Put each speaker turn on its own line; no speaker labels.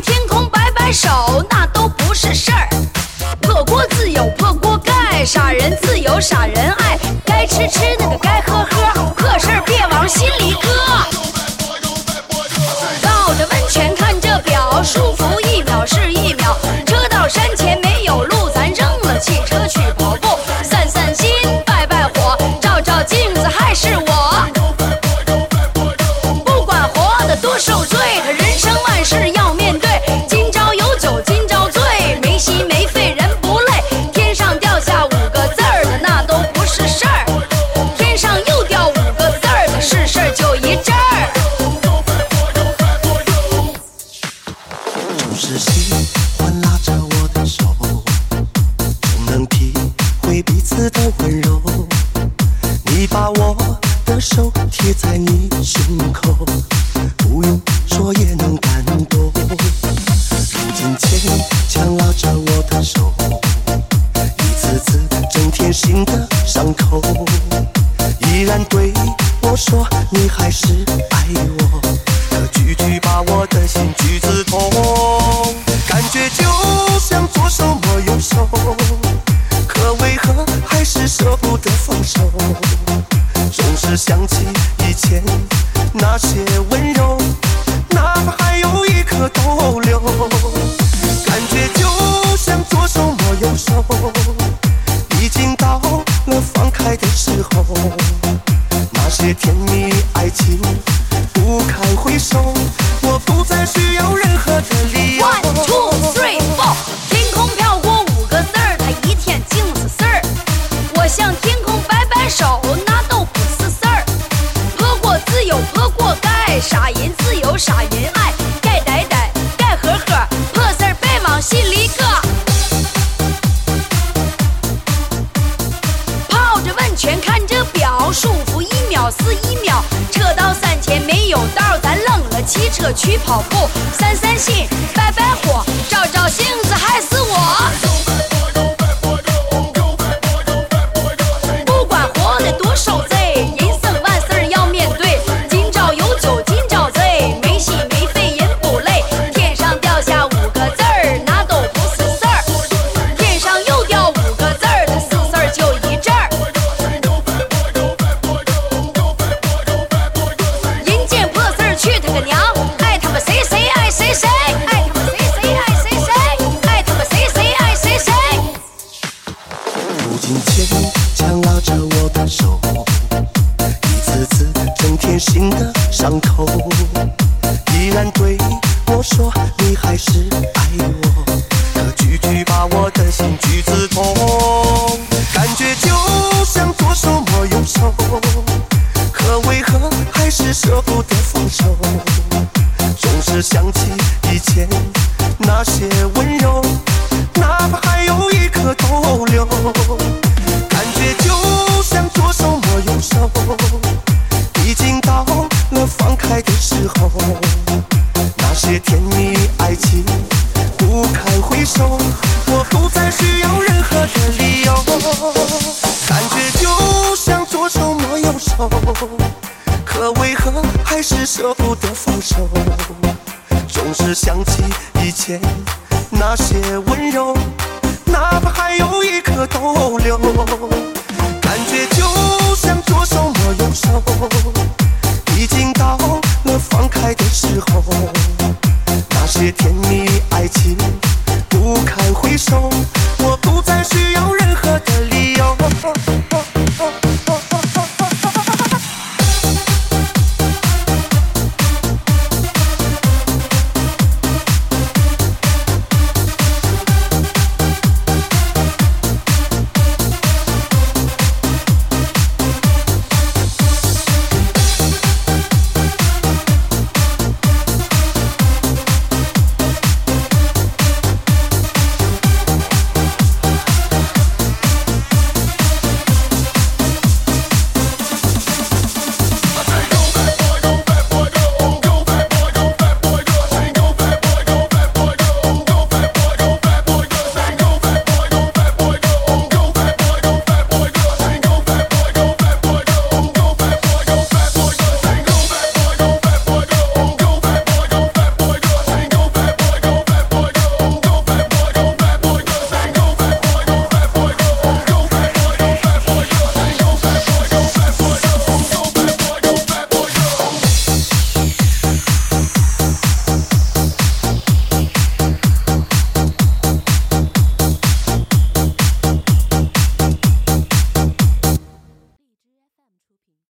天空摆摆手，那都不是事儿。破锅自有破锅盖，傻人自有傻人爱。该吃吃那个该喝喝，破事儿别往心里
搁。是喜欢拉着我的手，总能体会彼此的温柔。你把我的手贴在你胸口，不用说也能感动。如今牵强拉着我的手，一次次增添新的伤口，依然对我说你还是的温柔，哪怕还有一刻逗留，感觉就像左手摸右手，已经到了放开的时候。那些甜蜜爱情不堪回首，
啥人爱，该呆呆该呵呵，破事儿别往心里搁。泡着温泉看着表，舒服一秒是一秒。车到山前没有道，咱冷了骑车去跑步，散散心，败败火，照照镜子还是我。
增添新的伤口，依然对我说你还是爱我，可句句把我的心句刺痛，感觉就像左手摸右手，可为何还是舍不得放手？总是想起以前那些温柔，哪怕还有一刻逗留，了放开的时候。那些甜蜜爱情不堪回首，我不再需要任何的理由，感觉就像左手摸右手。可为何还是舍不得放手？总是想起以前那些温柔，哪怕还有一颗逗留，感觉就像左手摸右手